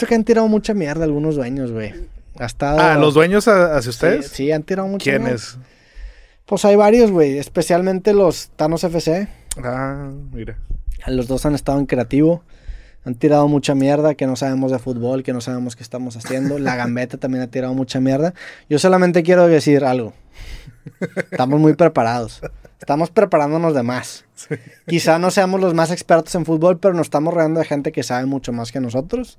visto que han tirado mucha mierda algunos dueños, güey. Ha estado... Ah, ¿los dueños a- hacia ustedes? Sí, han tirado mucha mierda. ¿Quiénes? Pues hay varios, güey. Especialmente los Thanos FC. Ah, mira. Los dos han estado en creativo. Han tirado mucha mierda que no sabemos de fútbol, que no sabemos qué estamos haciendo. La gambeta también ha tirado mucha mierda. Yo solamente quiero decir algo. Estamos muy preparados. Estamos preparándonos de más. Quizá no seamos los más expertos en fútbol, pero nos estamos rodeando de gente que sabe mucho más que nosotros.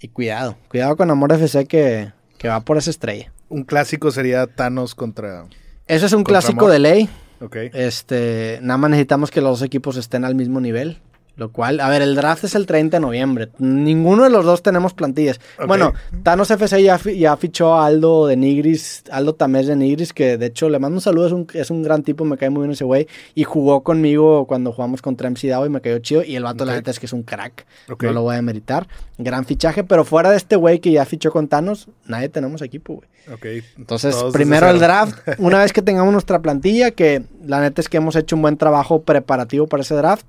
Y cuidado, cuidado con Amor FC que, que va por esa estrella. Un clásico sería Thanos contra... Eso es un clásico Amor. de ley. Ok. Este, nada más necesitamos que los dos equipos estén al mismo nivel. Lo cual, a ver, el draft es el 30 de noviembre. Ninguno de los dos tenemos plantillas. Bueno, Thanos FC ya, ya fichó a Aldo de Nigris, Aldo Tamés de Nigris, que de hecho le mando un saludo, es un, es un gran tipo, me cae muy bien ese güey. Y jugó conmigo cuando jugamos contra MC Dao y me cayó chido. Y el vato, la neta, es que es un crack. Ok. No lo voy a meritar. Gran fichaje, pero fuera de este güey que ya fichó con Thanos, nadie tenemos equipo, güey. Entonces, Todos primero el draft. Una vez que tengamos nuestra plantilla, que la neta es que hemos hecho un buen trabajo preparativo para ese draft,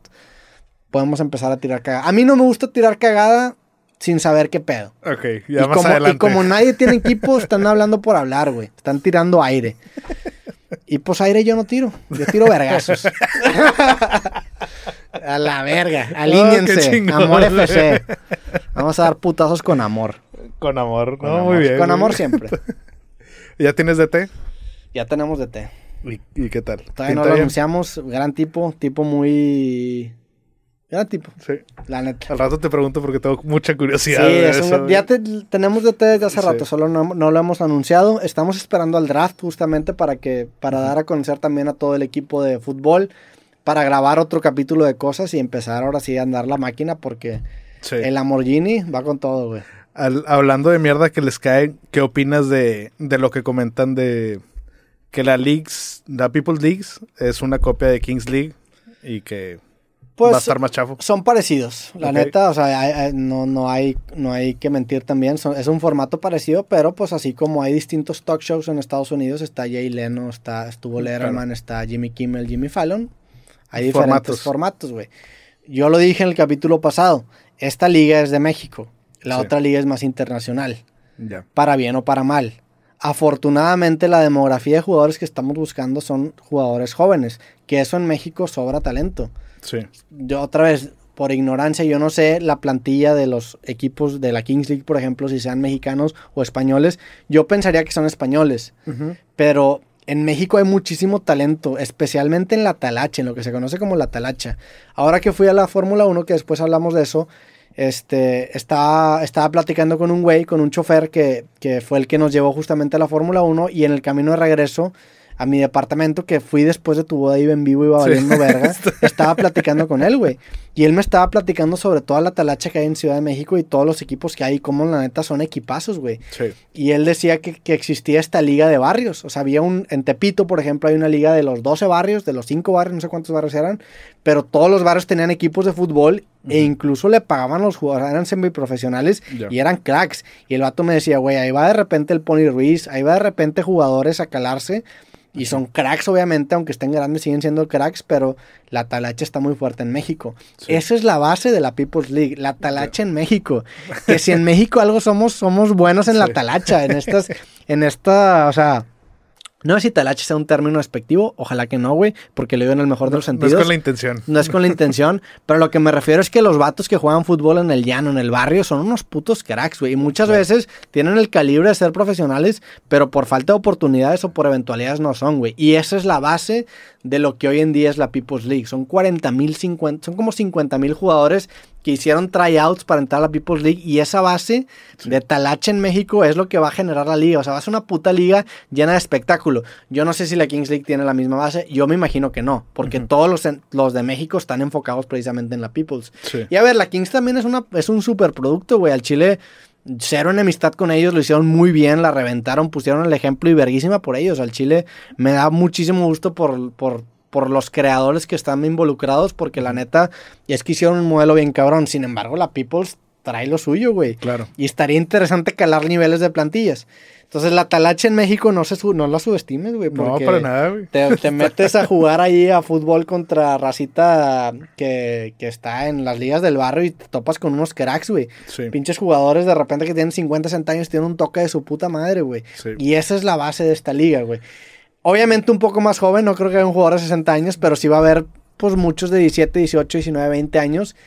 podemos empezar a tirar cagada. A mí no me gusta tirar cagada sin saber qué pedo. Ok, Y ya más como, adelante. y como nadie tiene equipo, están hablando por hablar, güey. Están tirando aire. Y pues aire yo no tiro. Yo tiro vergazos. a la verga. Alíñense. Oh, qué chingón, amor. FC. Vamos a dar putazos con amor. Con amor, Con no, amor. muy bien. Con amor siempre. ¿Ya tienes DT? Ya tenemos de té. ¿Y, y qué tal? Todavía no ¿Pinta lo bien? anunciamos. Gran tipo, tipo muy. Gran tipo, Sí. la neta. Al rato te pregunto porque tengo mucha Sí, curiosidad. de un- eso, ya te- tenemos de desde hace Sí. rato, solo no, no lo hemos anunciado. Estamos esperando al draft justamente para que para dar a conocer también a todo el equipo de fútbol, para grabar otro capítulo de cosas y empezar ahora sí a andar la máquina porque Sí. el Lamborghini va con todo, güey. Al- hablando de mierda que les cae, ¿qué opinas de, de lo que comentan de que la Leagues, la People's Leagues, es una copia de Kings League y que Pues va a estar más chafo? son parecidos, la neta, o sea, no, no, hay, no hay que mentir también, son- es un formato parecido, pero pues así como hay distintos talk shows en Estados Unidos, está Jay Leno, está, estuvo Claro. Letterman, está Jimmy Kimmel, Jimmy Fallon, hay diferentes formatos, güey. Yo lo dije en el capítulo pasado, esta liga es de México, la Sí. otra liga es más internacional, para bien o para mal. Afortunadamente la demografía de jugadores que estamos buscando son jugadores jóvenes, que eso en México sobra talento Sí. yo otra vez, por ignorancia, yo no sé la plantilla de los equipos de la Kings League, por ejemplo, si sean mexicanos o españoles. Yo pensaría que son españoles, pero en México hay muchísimo talento, especialmente en la talacha, en lo que se conoce como la talacha. Ahora que fui a la Fórmula 1, que después hablamos de eso, este, estaba, estaba platicando con un güey, con un chofer que, que fue el que nos llevó justamente a la Fórmula 1 y en el camino de regreso a mi departamento que fui después de tu boda iba en vivo, iba Sí. valiendo verga, estaba platicando con él, güey. Y él me estaba platicando sobre toda la talacha que hay en Ciudad de México y todos los equipos que hay, como la neta son equipazos, güey. Sí. Y él decía que, que existía esta liga de barrios. O sea, había un. En Tepito, por ejemplo, hay una liga de los 12 barrios, de los 5 barrios, no sé cuántos barrios eran. Pero todos los barrios tenían equipos de fútbol e incluso le pagaban a los jugadores. Eran semiprofesionales Ya. y eran cracks. Y el vato me decía, güey, ahí va de repente el Pony Ruiz, ahí va de repente jugadores a calarse. Y son cracks, obviamente, aunque estén grandes, siguen siendo cracks, pero la talacha está muy fuerte en México. Sí. Esa es la base de la People's League, la talacha en México. Que si en México algo somos, somos buenos en la talacha, en estas, en esta, o sea, no sé si talacha sea un término despectivo, ojalá que no, güey, porque lo digo en el mejor de los No es sentidos. con la intención. No es con la intención, pero lo que me refiero es que los vatos que juegan fútbol en el llano, en el barrio, son unos putos cracks, güey. Y muchas veces tienen el calibre de ser profesionales, pero por falta de oportunidades o por eventualidades no son, güey. Y esa es la base de lo que hoy en día es la People's League. Son 40 mil, son como 50 mil jugadores que hicieron tryouts para entrar a la People's League y esa base de talacha en México es lo que va a generar la liga. O sea, va a ser una puta liga llena de espectáculo. Yo no sé si la Kings League tiene la misma base. Yo me imagino que no, porque todos los, en- los de México están enfocados precisamente en la People's. Sí. Y a ver, la Kings también es, una, es un superproducto, güey. Al Chile, cero enemistad con ellos, lo hicieron muy bien, la reventaron, pusieron el ejemplo y verguísima por ellos. Al Chile me da muchísimo gusto por, por, por los creadores que están involucrados, porque la neta es que hicieron un modelo bien cabrón. Sin embargo, la People's trae lo suyo, güey. Claro. Y estaría interesante calar niveles de plantillas. Entonces la talacha en México no se no la subestimes, güey. No, para nada, güey. Te, te metes a jugar ahí a fútbol contra racita que, que está en las ligas del barrio y te topas con unos cracks, güey. Sí. Pinches jugadores de repente que tienen 50, 60 años tienen un toque de su puta madre, güey. Sí. Y esa es la base de esta liga, güey. Obviamente un poco más joven, no creo que haya un jugador de 60 años, pero sí va a haber pues muchos de 17, 18, 19, 20 años.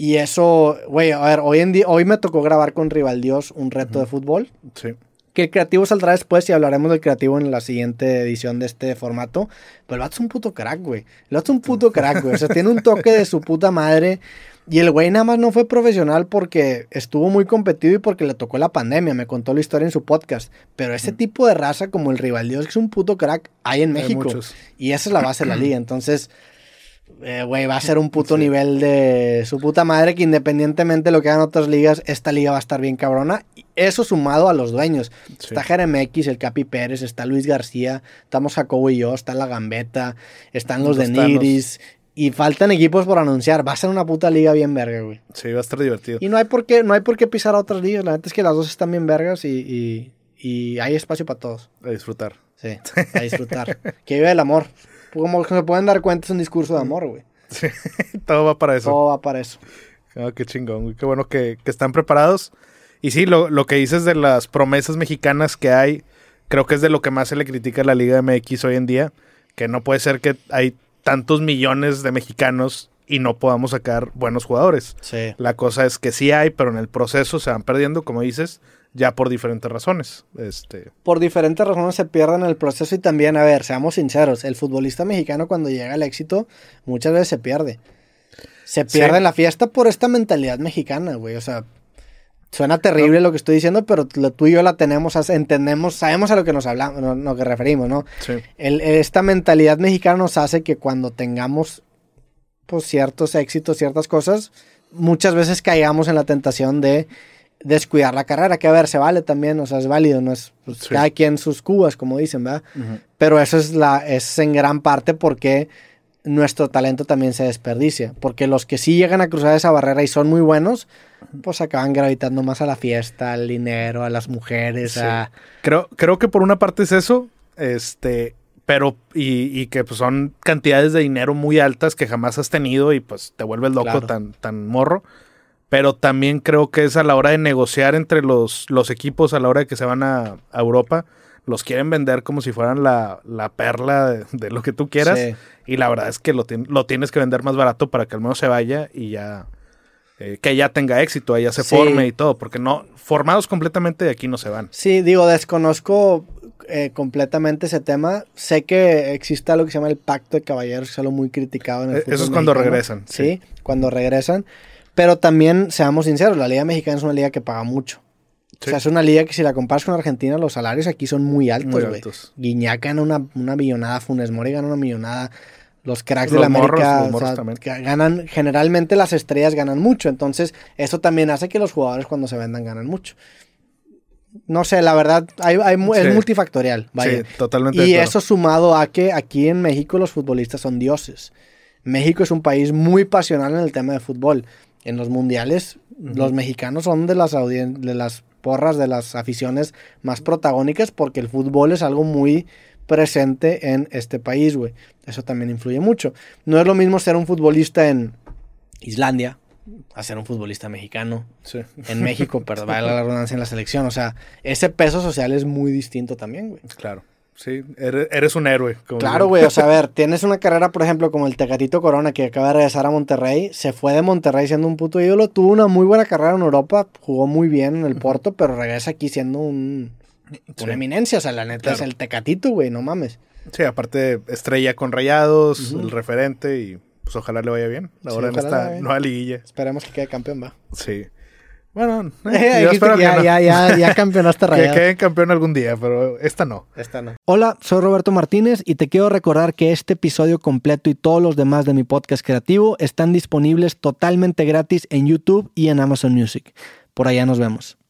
Y eso, güey, a ver, hoy en día, hoy me tocó grabar con Rival Dios un reto de fútbol. Sí. Que el creativo saldrá después y hablaremos del creativo en la siguiente edición de este formato. Pero el vato es un puto crack, güey. El vato es un puto crack, güey. O sea, tiene un toque de su puta madre. Y el güey nada más no fue profesional porque estuvo muy competido y porque le tocó la pandemia. Me contó la historia en su podcast. Pero ese tipo de raza como el Rival Dios, que es un puto crack, hay en Hay México. muchos. Y esa es la base de la liga. Entonces, eh, güey, va a ser un puto nivel de su puta madre que independientemente de lo que hagan otras ligas, esta liga va a estar bien cabrona. Eso sumado a los dueños. Sí. Está Jeremex, el Capi Pérez, está Luis García, estamos Jacobo y yo, está La Gambeta, están los, Los de Thanos. Y Y faltan equipos por anunciar. Va a ser una puta liga bien verga, güey. Sí, va a estar divertido. Y no hay por qué, no hay por qué pisar a otras ligas. La neta es que las dos están bien vergas y, y, y hay espacio para todos. A disfrutar. Sí, a disfrutar. que vive el amor. Como se pueden dar cuenta, es un discurso de amor, güey. Sí, todo va para eso. Todo va para eso. Ah, qué chingón, güey. Qué bueno que, que están preparados. Y sí, lo, lo que dices de las promesas mexicanas que hay, creo que es de lo que más se le critica a la Liga MX hoy en día. Que no puede ser que hay tantos millones de mexicanos y no podamos sacar buenos jugadores. Sí. La cosa es que sí hay, pero en el proceso se van perdiendo, como dices, ya por diferentes razones. Este, Por diferentes razones se pierden el proceso y también, a ver, seamos sinceros, el futbolista mexicano cuando llega al éxito muchas veces se pierde. Se pierde Sí. en la fiesta por esta mentalidad mexicana, güey. O sea, suena terrible lo que estoy diciendo, pero lo- tú y yo la tenemos, entendemos, sabemos a lo que nos hablamos, no, no que referimos, ¿no? sí, El- esta mentalidad mexicana nos hace que cuando tengamos pues, ciertos éxitos, ciertas cosas, muchas veces caigamos en la tentación de descuidar la carrera, que a ver, se vale también, o sea, es válido, no es pues, Sí. cada quien sus cubas, como dicen, ¿verdad? Pero eso es la es en gran parte porque nuestro talento también se desperdicia, porque los que sí llegan a cruzar esa barrera y son muy buenos, pues acaban gravitando más a la fiesta, al dinero, a las mujeres, Sí. a Creo, creo que por una parte es eso, este, pero, y, y que pues, son cantidades de dinero muy altas que jamás has tenido y pues te vuelves loco Claro. tan, tan morro. Pero también creo que es a la hora de negociar entre los, los equipos, a la hora de que se van a, a Europa, los quieren vender como si fueran la, la perla de, de lo que tú quieras. Sí. Y la verdad es que lo, lo tienes que vender más barato para que al menos se vaya y ya, eh, que ya tenga éxito, ya se Sí. forme y todo, porque no, formados completamente de aquí no se van. Sí, digo, desconozco eh, completamente ese tema. Sé que existe algo que se llama el pacto de caballeros, que es algo muy criticado en el Eh, fútbol eso es cuando mexicano. regresan, Sí, cuando regresan. Pero también, seamos sinceros, la Liga Mexicana es una liga que paga mucho. O sea, es una liga que si la comparas con Argentina, los salarios aquí son muy altos, Muy güey. altos. Guiñac gana una, una millonada, Funes Mori gana una millonada. Los cracks Los de la morros, América los o sea, ganan, generalmente las estrellas ganan mucho. Entonces, eso también hace que los jugadores cuando se vendan ganan mucho. No sé, la verdad, hay, hay mu- Sí. es multifactorial. Vaya. Sí, totalmente. Y eso sumado a que aquí en México los futbolistas son dioses. México es un país muy pasional en el tema de fútbol. En los mundiales, los mexicanos son de las, de las porras, de las aficiones más protagónicas porque el fútbol es algo muy presente en este país, güey. Eso también influye mucho. No es lo mismo ser un futbolista en Islandia a ser un futbolista mexicano. Sí. En México, pero vale la redundancia en la selección. O sea, ese peso social es muy distinto también, güey. Claro. Sí, eres, eres un héroe. Claro, güey, o sea, a ver, tienes una carrera, por ejemplo, como el Tecatito Corona, que acaba de regresar a Monterrey, se fue de Monterrey siendo un puto ídolo, tuvo una muy buena carrera en Europa, jugó muy bien en el Porto, pero regresa aquí siendo un, Sí. una eminencia, o sea, la neta es el Tecatito, güey, no mames. Sí, aparte estrella con rayados, el referente y pues ojalá le vaya bien. Sí, Ahora en le vaya esta nueva liguilla. Esperemos que quede campeón, va. Sí. Bueno, eh, yo Dijiste espero que que, ya, no. ya, ya, ya campeonaste que rayado. queden campeón algún día, pero esta no. Esta no. Hola, soy Roberto Martínez y te quiero recordar que este episodio completo y todos los demás de mi podcast creativo están disponibles totalmente gratis en YouTube y en Amazon Music. Por allá nos vemos.